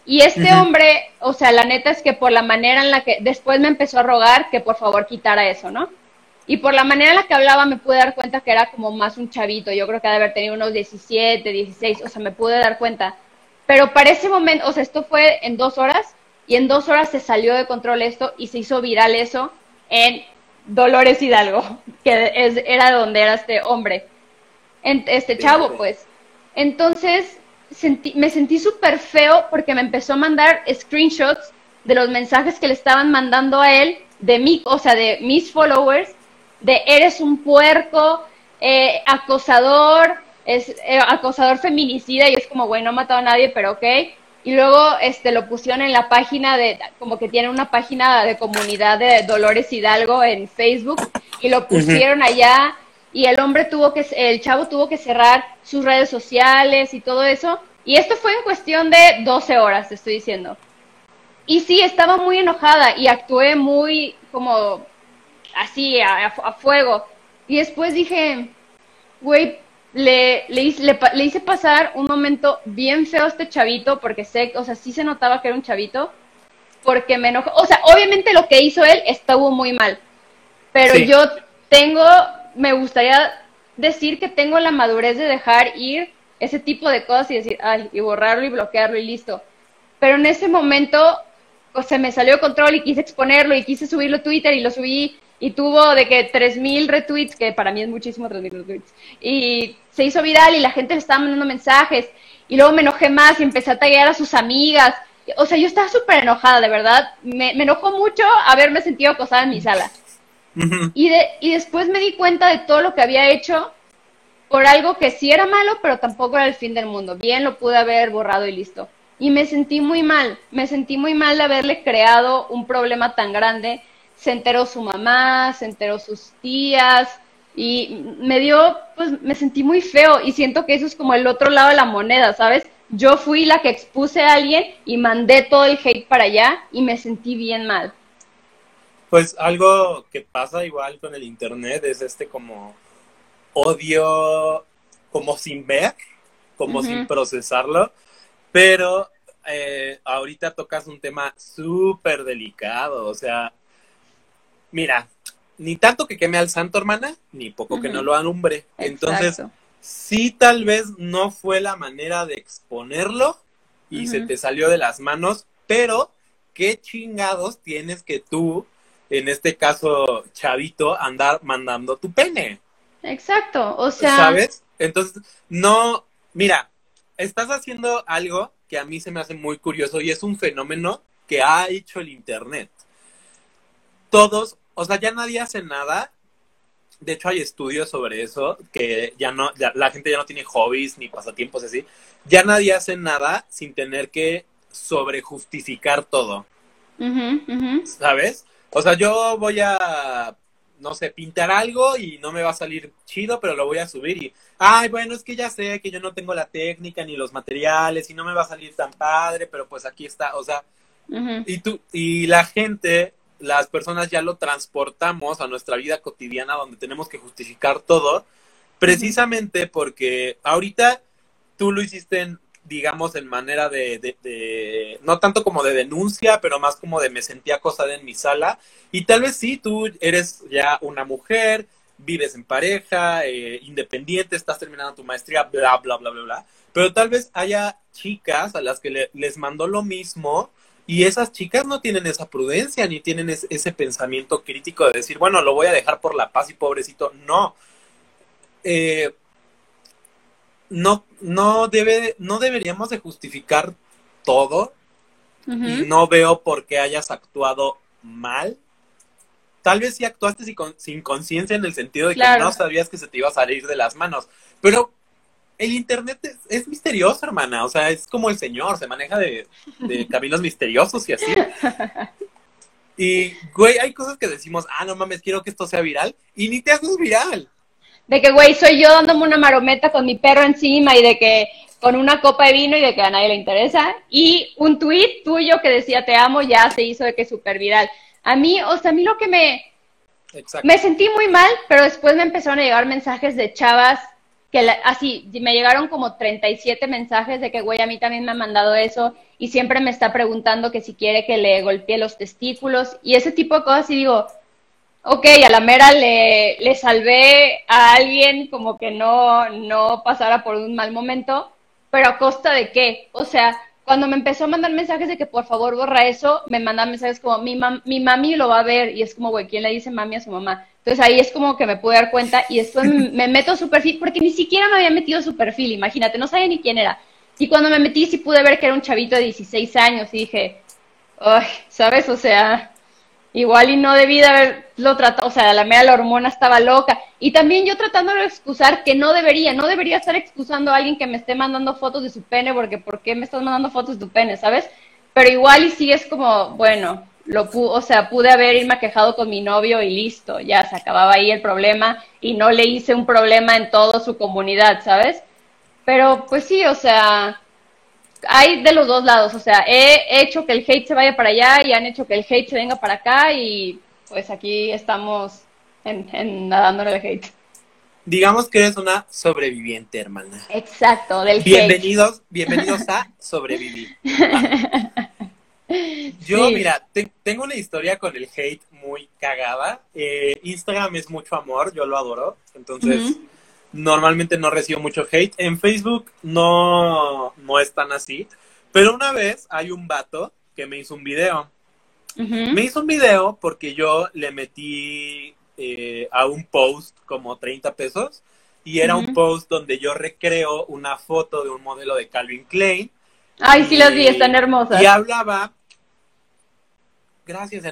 Y este hombre, o sea, la neta es que por la manera en la que después me empezó a rogar que por favor quitara eso, ¿no? Y por la manera en la que hablaba me pude dar cuenta que era como más un chavito, yo creo que ha de haber tenido unos 17, 16, o sea, me pude dar cuenta. Pero para ese momento, o sea, esto fue en dos horas y en dos horas se salió de control esto y se hizo viral eso en Dolores Hidalgo, que es, era donde era este hombre, este chavo, pues. Entonces me sentí súper feo porque me empezó a mandar screenshots de los mensajes que le estaban mandando a él, de mí, o sea, de mis followers, de eres un puerco, eh, acosador, es eh, acosador feminicida, y es como, bueno, no ha matado a nadie, pero ok. Y luego este lo pusieron en la página de como que tiene una página de comunidad de Dolores Hidalgo en Facebook y lo pusieron allá y el hombre tuvo que el chavo tuvo que cerrar sus redes sociales y todo eso. Y esto fue en cuestión de 12 horas te estoy diciendo. Y sí, estaba muy enojada y actué muy como así, a, fuego. Y después dije, güey, le, le, hice, pasar un momento bien feo a este chavito, porque sé, o sea, sí se notaba que era un chavito, porque me enojó. O sea, obviamente lo que hizo él estuvo muy mal, pero yo tengo, me gustaría decir que tengo la madurez de dejar ir ese tipo de cosas y decir, ay, y borrarlo y bloquearlo y listo. Pero en ese momento o se me salió de control y quise exponerlo y quise subirlo a Twitter y lo subí y tuvo de que 3.000 retweets, que para mí es muchísimo 3.000 retweets, y se hizo viral y la gente le estaba mandando mensajes y luego me enojé más y empecé a tallar a sus amigas. O sea, yo estaba súper enojada, de verdad. Me, me, enojó mucho haberme sentido acosada en mi sala. y, de, y después me di cuenta de todo lo que había hecho por algo que sí era malo, pero tampoco era el fin del mundo. Bien lo pude haber borrado y listo y me sentí muy mal, me sentí muy mal de haberle creado un problema tan grande. Se enteró su mamá, se enteró sus tías y me dio, pues me sentí muy feo y siento que eso es como el otro lado de la moneda, ¿sabes? Yo fui la que expuse a alguien y mandé todo el hate para allá y me sentí bien mal. Pues algo que pasa igual con el internet es este como odio como sin ver, como sin procesarlo pero eh, ahorita tocas un tema súper delicado, o sea, mira, ni tanto que queme al santo, hermana, ni poco que no lo alumbre. Entonces, sí tal vez no fue la manera de exponerlo y se te salió de las manos, pero qué chingados tienes que tú, en este caso, chavito, andar mandando tu pene. Exacto, o sea. ¿Sabes? Entonces, no, mira, estás haciendo algo que a mí se me hace muy curioso y es un fenómeno que ha hecho el Internet. Todos, o sea, ya nadie hace nada. De hecho, hay estudios sobre eso, que ya no, la gente ya no tiene hobbies ni pasatiempos así. Ya nadie hace nada sin tener que sobrejustificar todo. ¿Sabes? O sea, yo voy a no sé, pintar algo y no me va a salir chido, pero lo voy a subir y, ay, bueno, es que ya sé que yo no tengo la técnica ni los materiales y no me va a salir tan padre, pero pues aquí está, o sea, y tú, y la gente, las personas ya lo transportamos a nuestra vida cotidiana donde tenemos que justificar todo, precisamente porque ahorita tú lo hiciste digamos, en manera de, de, no tanto como de denuncia, pero más como de me sentía acosada en mi sala. Y tal vez sí, tú eres ya una mujer, vives en pareja, eh, independiente, estás terminando tu maestría, bla, bla, bla, bla, bla. Pero tal vez haya chicas a las que les mandó lo mismo y esas chicas no tienen esa prudencia ni tienen ese pensamiento crítico de decir, bueno, lo voy a dejar por la paz y pobrecito. No. Eh, no, no debe, no deberíamos de justificar todo y no veo por qué hayas actuado mal. Tal vez sí actuaste sin, conciencia en el sentido de que no sabías que se te iba a salir de las manos, pero el internet es, misterioso, hermana, o sea, es como el señor, se maneja de, de caminos misteriosos y así. Y, güey, hay cosas que decimos, ah, no mames, quiero que esto sea viral, y ni te haces viral de que, güey, soy yo dándome una marometa con mi perro encima y de que con una copa de vino y de que a nadie le interesa. Y un tweet tuyo que decía te amo ya se hizo de que súper viral. A mí, o sea, a mí lo que me... Me sentí muy mal, pero después me empezaron a llegar mensajes de chavas que así, me llegaron como 37 mensajes de que, güey, a mí también me ha mandado eso y siempre me está preguntando que si quiere que le golpee los testículos y ese tipo de cosas y digo, ok, a la mera le, le salvé a alguien como que no, no pasara por un mal momento, pero a costa de qué? O sea, cuando me empezó a mandar mensajes de que por favor borra eso, me mandan mensajes como mi, mi mami lo va a ver y es como, güey, ¿quién le dice mami a su mamá? Entonces ahí es como que me pude dar cuenta y después me, meto a su perfil, porque ni siquiera me había metido a su perfil, imagínate, no sabía ni quién era. Y cuando me metí sí pude ver que era un chavito de 16 años y dije, ay, ¿sabes? O sea, Igual y no debí de haberlo tratado, o sea, la mera la hormona estaba loca. Y también yo tratando de excusar que no debería, no debería estar excusando a alguien que me esté mandando fotos de su pene, porque ¿por qué me estás mandando fotos de tu pene, sabes? Pero igual y sí es como, bueno, lo o sea, pude haber irme quejado con mi novio y listo, ya se acababa ahí el problema y no le hice un problema en toda su comunidad, ¿sabes? Pero pues sí, o sea, hay de los dos lados, o sea, he hecho que el hate se vaya para allá y han hecho que el hate se venga para acá y pues aquí estamos en, en nadándole el hate. Digamos que eres una sobreviviente, hermana. Exacto, del bienvenidos, hate. Bienvenidos a Sobrevivir. Yo, mira, tengo una historia con el hate muy cagada. Eh, Instagram es mucho amor, yo lo adoro. Entonces, normalmente no recibo mucho hate. En Facebook no, no es tan así. Pero una vez hay un vato que me hizo un video. Me hizo un video porque yo le metí eh, a un post como 30 pesos y era un post donde yo recreo una foto de un modelo de Calvin Klein. Ay, sí las vi, están hermosas. Y hablaba, gracias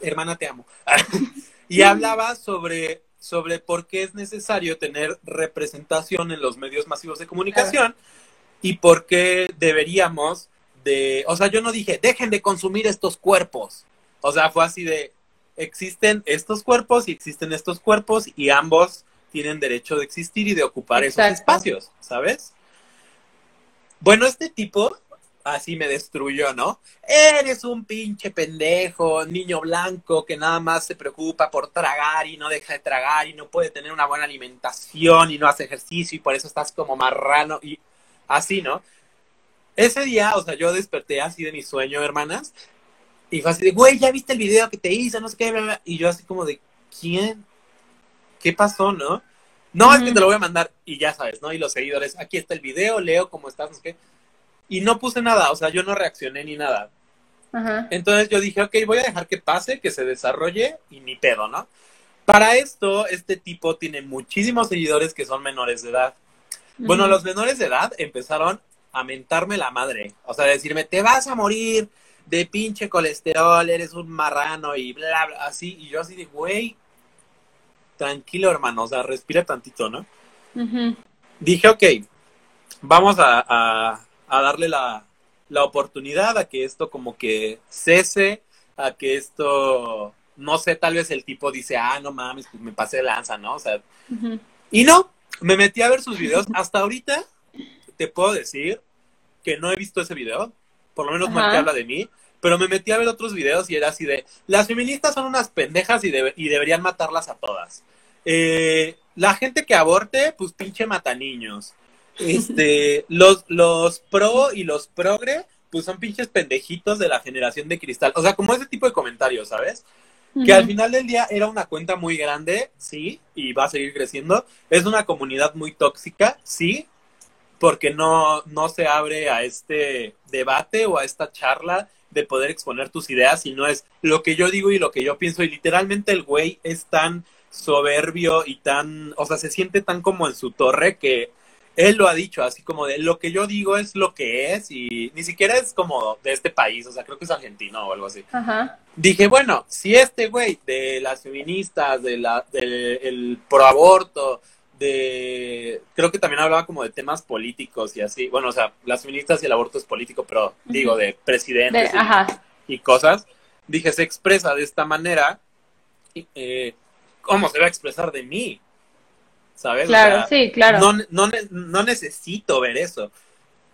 hermana, te amo. y hablaba sobre sobre por qué es necesario tener representación en los medios masivos de comunicación y por qué deberíamos de, o sea, yo no dije, dejen de consumir estos cuerpos. O sea, fue así de, existen estos cuerpos y existen estos cuerpos y ambos tienen derecho de existir y de ocupar esos espacios, ¿sabes? Bueno, este tipo así me destruyó, ¿no? Eres un pinche pendejo, niño blanco que nada más se preocupa por tragar y no deja de tragar y no puede tener una buena alimentación y no hace ejercicio y por eso estás como marrano y así, ¿no? Ese día, o sea, yo desperté así de mi sueño, hermanas, y fue así de, güey, ¿ya viste el video que te hice? No sé qué, y yo así como de, ¿quién? ¿Qué pasó, no? No, es que te lo voy a mandar y ya sabes, ¿no? Y los seguidores, aquí está el video, leo cómo estás, no sé qué y no puse nada, o sea, yo no reaccioné ni nada. Entonces yo dije, ok, voy a dejar que pase, que se desarrolle y ni pedo, ¿no? Para esto, este tipo tiene muchísimos seguidores que son menores de edad. Bueno, los menores de edad empezaron a mentarme la madre, o sea, decirme, te vas a morir de pinche colesterol, eres un marrano y bla, bla, así. Y yo así de, güey, tranquilo, hermano, o sea, respira tantito, ¿no? Dije, ok, vamos a a darle la, oportunidad a que esto como que cese, a que esto, no sé, tal vez el tipo dice, ah, no mames, pues me pasé de lanza, ¿no? O sea, y no, me metí a ver sus videos. Hasta ahorita te puedo decir que no he visto ese video, por lo menos no que habla de mí, pero me metí a ver otros videos y era así de, las feministas son unas pendejas y, y deberían matarlas a todas. Eh, la gente que aborte, pues pinche mata niños. Este, los, los pro y los progre, pues son pinches pendejitos de la generación de cristal. O sea, como ese tipo de comentarios, ¿sabes? Que al final del día era una cuenta muy grande, sí, y va a seguir creciendo. Es una comunidad muy tóxica, sí, porque no, no se abre a este debate o a esta charla de poder exponer tus ideas, sino es lo que yo digo y lo que yo pienso. Y literalmente el güey es tan soberbio y tan, o sea, se siente tan como en su torre que él lo ha dicho, así como de lo que yo digo es lo que es y ni siquiera es como de este país, o sea, creo que es argentino o algo así. Dije, bueno, si este güey de las feministas, de la, del proaborto, de, creo que también hablaba como de temas políticos y así, bueno, o sea, las feministas y el aborto es político, pero digo, de presidentes y, cosas, dije, se expresa de esta manera, eh, ¿cómo se va a expresar de mí? ¿Sabes? Claro, sí, claro. No, necesito ver eso.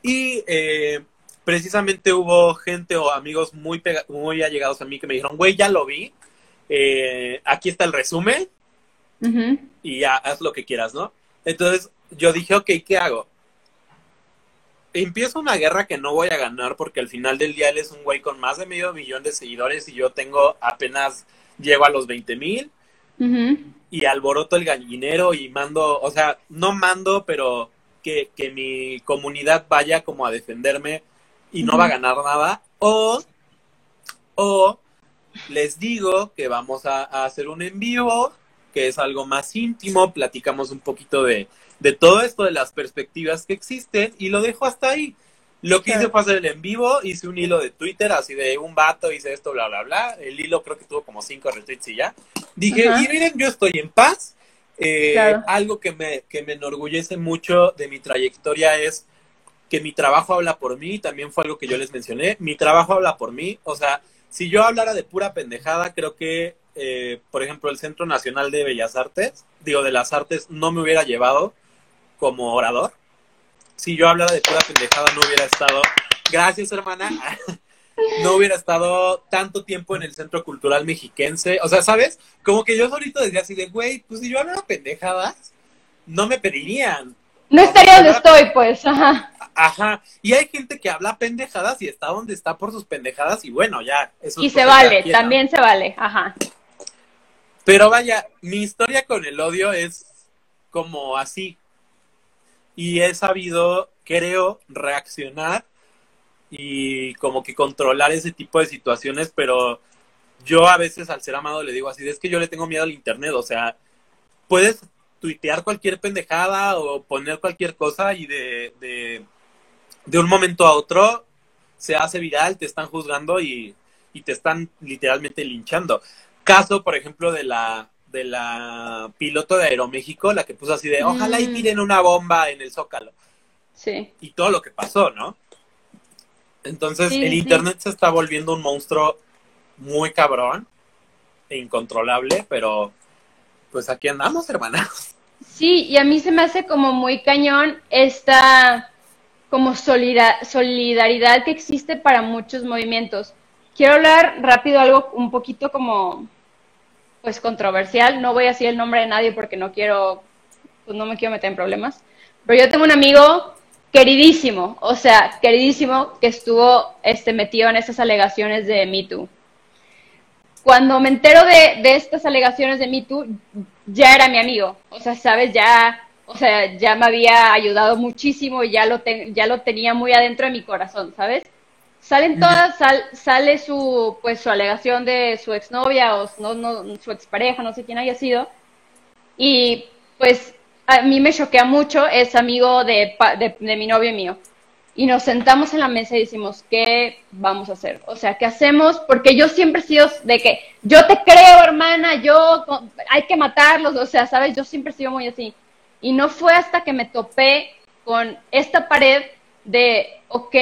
Y eh, precisamente hubo gente o amigos muy, muy allegados a mí que me dijeron, güey, ya lo vi, eh, aquí está el resumen y ya haz lo que quieras, ¿no? Entonces yo dije, ok, ¿qué hago? Empiezo una guerra que no voy a ganar porque al final del día él es un güey con más de medio millón de seguidores y yo tengo apenas, llego a los 20 mil y alboroto el gallinero y mando, o sea, no mando, pero que, mi comunidad vaya como a defenderme y no va a ganar nada. O, o les digo que vamos a, hacer un envío, que es algo más íntimo, platicamos un poquito de, de todo esto, de las perspectivas que existen y lo dejo hasta ahí. Lo que hice fue hacer el en vivo, hice un hilo de Twitter así de un vato, hice esto, bla, bla, bla. El hilo creo que tuvo como cinco retweets y ya. Dije, y miren, yo estoy en paz. Eh, algo que me, que me enorgullece mucho de mi trayectoria es que mi trabajo habla por mí, también fue algo que yo les mencioné, mi trabajo habla por mí, o sea, si yo hablara de pura pendejada, creo que, eh, por ejemplo, el Centro Nacional de Bellas Artes, digo, de las artes, no me hubiera llevado como orador si yo hablara de pura pendejada no hubiera estado gracias hermana, no hubiera estado tanto tiempo en el Centro Cultural Mexiquense. O sea, ¿sabes? Como que yo solito decía así de, güey, pues si yo hablara pendejadas, no me pedirían. No estaría donde estoy, pues, ajá. Ajá. Y hay gente que habla pendejadas y está donde está por sus pendejadas y bueno, ya. Eso y se vale, también se vale, ajá. Pero vaya, mi historia con el odio es como así. Y he sabido, creo, reaccionar y como que controlar ese tipo de situaciones, pero yo a veces al ser amado le digo así, es que yo le tengo miedo al internet, o sea, puedes tuitear cualquier pendejada o poner cualquier cosa y de, de, de un momento a otro se hace viral, te están juzgando y, y te están literalmente linchando. Caso, por ejemplo, de la de la piloto de Aeroméxico, la que puso así de, ojalá y mm. tiren una bomba en el Zócalo. Sí. Y todo lo que pasó, ¿no? Entonces, el Internet se está volviendo un monstruo muy cabrón e incontrolable, pero pues aquí andamos, hermanas. Sí, y a mí se me hace como muy cañón esta como solidaridad que existe para muchos movimientos. Quiero hablar rápido algo un poquito como pues controversial. No voy a decir el nombre de nadie porque no quiero, pues no me quiero meter en problemas. Pero yo tengo un amigo queridísimo, o sea, queridísimo que estuvo este, metido en esas alegaciones de Me Too. Cuando me entero de, de estas alegaciones de Me Too, ya era mi amigo. O sea, sabes, ya, o sea, ya me había ayudado muchísimo y ya lo, ya lo tenía muy adentro de mi corazón, ¿sabes? Salen todas, sale su, pues, su alegación de su exnovia o no, no, su expareja, no sé quién haya sido. Y pues a mí me choquea mucho, es amigo de, de, de, mi novio y mío. Y nos sentamos en la mesa y decimos, ¿qué vamos a hacer? O sea, ¿qué hacemos? Porque yo siempre he sido de que, yo te creo, hermana, yo, hay que matarlos, o sea, ¿sabes? Yo siempre he sido muy así. Y no fue hasta que me topé con esta pared de, ok,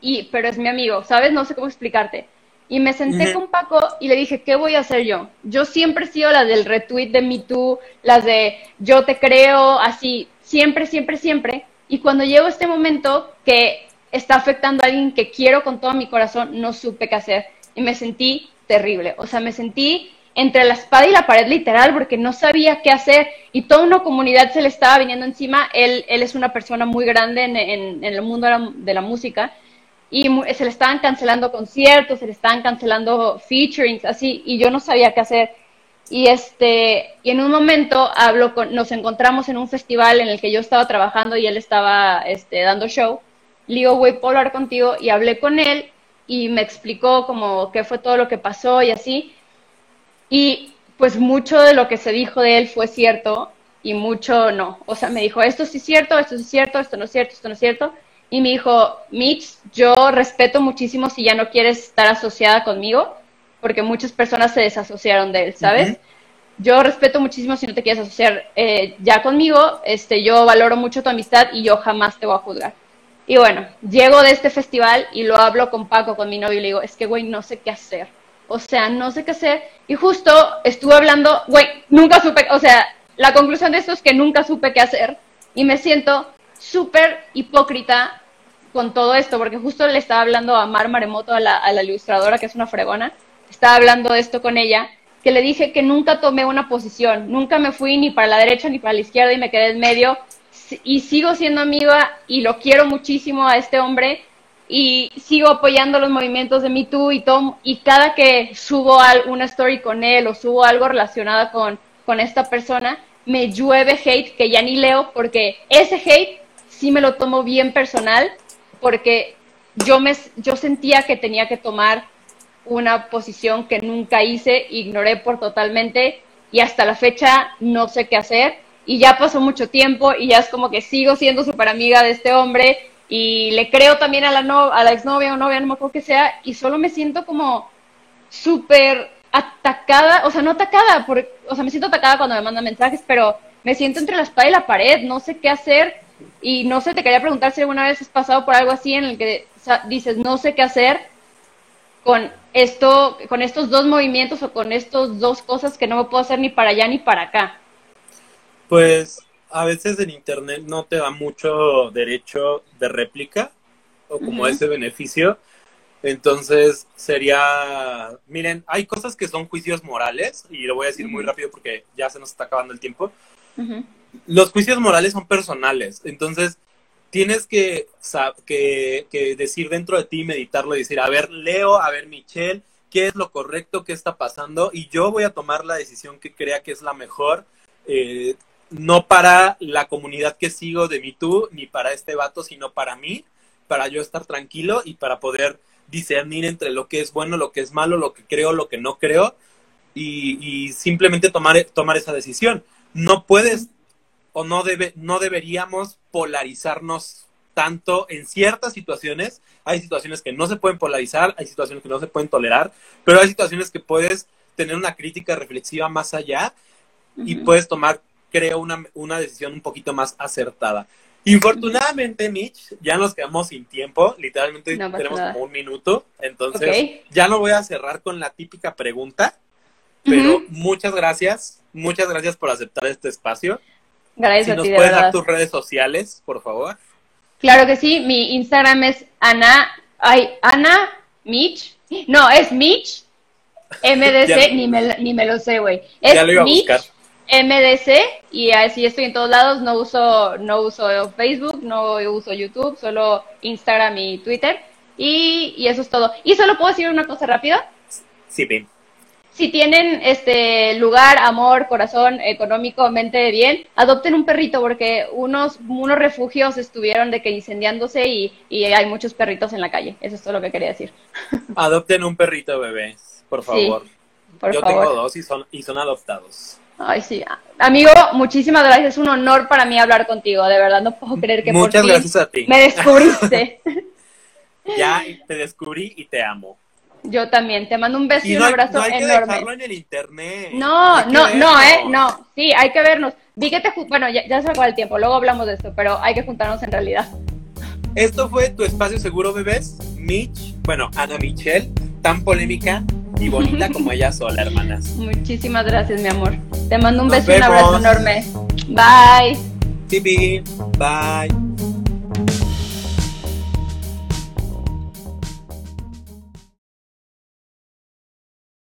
y, pero es mi amigo, ¿sabes? No sé cómo explicarte. Y me senté con Paco y le dije, ¿qué voy a hacer yo? Yo siempre he sido la del retweet de Me Too, las de yo te creo, así, siempre, siempre, siempre. Y cuando llegó este momento que está afectando a alguien que quiero con todo mi corazón, no supe qué hacer. Y me sentí terrible. O sea, me sentí entre la espada y la pared literal porque no sabía qué hacer y toda una comunidad se le estaba viniendo encima. Él, él es una persona muy grande en, en, el mundo de la, de la música y se le estaban cancelando conciertos, se le estaban cancelando featurings, así, y yo no sabía qué hacer. Y este, y en un momento hablo con, nos encontramos en un festival en el que yo estaba trabajando y él estaba este, dando show. Le digo, güey, puedo hablar contigo, y hablé con él y me explicó como qué fue todo lo que pasó y así. Y pues mucho de lo que se dijo de él fue cierto y mucho no. O sea, me dijo, esto sí es cierto, esto sí es cierto, esto no es cierto, esto no es cierto y me dijo, Mitch, yo respeto muchísimo si ya no quieres estar asociada conmigo, porque muchas personas se desasociaron de él, ¿sabes? Yo respeto muchísimo si no te quieres asociar eh, ya conmigo, este, yo valoro mucho tu amistad y yo jamás te voy a juzgar. Y bueno, llego de este festival y lo hablo con Paco, con mi novio, y le digo, es que, güey, no sé qué hacer. O sea, no sé qué hacer. Y justo estuve hablando, güey, nunca supe, o sea, la conclusión de esto es que nunca supe qué hacer. Y me siento súper hipócrita con todo esto, porque justo le estaba hablando a Mar Maremoto, a la, ilustradora, que es una fregona, estaba hablando de esto con ella, que le dije que nunca tomé una posición, nunca me fui ni para la derecha ni para la izquierda y me quedé en medio y sigo siendo amiga y lo quiero muchísimo a este hombre y sigo apoyando los movimientos de Me Too y Tom y cada que subo una story con él o subo algo relacionado con, con esta persona, me llueve hate que ya ni leo porque ese hate sí me lo tomo bien personal porque yo, me, yo sentía que tenía que tomar una posición que nunca hice, ignoré por totalmente y hasta la fecha no sé qué hacer. Y ya pasó mucho tiempo y ya es como que sigo siendo súper amiga de este hombre y le creo también a la, exnovia o novia, no me acuerdo que sea, y solo me siento como súper atacada, o sea, no atacada, o sea, me siento atacada cuando me mandan mensajes, pero me siento entre la espada y la pared, no sé qué hacer y no sé, te quería preguntar si alguna vez has pasado por algo así en el que dices, no sé qué hacer con esto, con estos dos movimientos o con estos dos cosas que no me puedo hacer ni para allá ni para acá. Pues a veces en internet no te da mucho derecho de réplica o como ese beneficio. Entonces sería, miren, hay cosas que son juicios morales y lo voy a decir muy rápido porque ya se nos está acabando el tiempo. Los juicios morales son personales, entonces tienes que, decir dentro de ti, meditarlo y decir, a ver, Leo, a ver, Michelle, ¿qué es lo correcto? ¿Qué está pasando? Y yo voy a tomar la decisión que crea que es la mejor. Eh, no para la comunidad que sigo de tú, ni para este vato, sino para mí, para yo estar tranquilo y para poder discernir entre lo que es bueno, lo que es malo, lo que creo, lo que no creo, y, simplemente tomar, tomar esa decisión. No puedes o no, debe, no deberíamos polarizarnos tanto en ciertas situaciones. Hay situaciones que no se pueden polarizar, hay situaciones que no se pueden tolerar, pero hay situaciones que puedes tener una crítica reflexiva más allá y puedes tomar, creo, una, una decisión un poquito más acertada. Infortunadamente, Mitch, ya nos quedamos sin tiempo. Literalmente tenemos como un minuto. Entonces, ya no voy a cerrar con la típica pregunta. Pero muchas gracias. Muchas gracias por aceptar este espacio. Gracias si a nos puedes dar tus redes sociales, por favor. Claro que sí. Mi Instagram es Ana. Ay, Ana Mitch. No, es Mitch. MDC, ni, me, ni me lo sé, güey. Es lo iba a buscar. MDC y así estoy en todos lados. No uso, no uso Facebook, no uso YouTube, solo Instagram y Twitter. Y, y eso es todo. Y solo puedo decir una cosa rápida. Sí, bien. Si tienen este lugar, amor, corazón, económicamente bien, adopten un perrito porque unos, unos refugios estuvieron de que incendiándose y, y hay muchos perritos en la calle. Eso es todo lo que quería decir. Adopten un perrito bebé, por favor. Yo tengo dos y son, y son adoptados. Ay, sí. Amigo, muchísimas gracias. Es un honor para mí hablar contigo. De verdad, no puedo creer que Muchas gracias a ti. me descubriste. ya te descubrí y te amo. Yo también. Te mando un beso y, un abrazo no hay que enorme. Dejarlo en el internet. No, no, no, eh, no. Sí, hay que vernos. Vi que te, bueno, ya, ya se acabó el tiempo. Luego hablamos de esto, pero hay que juntarnos en realidad. Esto fue tu espacio seguro, bebés. Mitch, bueno, Ana Michelle, tan polémica y bonita como ella sola, hermanas. Muchísimas gracias, mi amor. Te mando un beso y un abrazo enorme. Bye. TV, bye.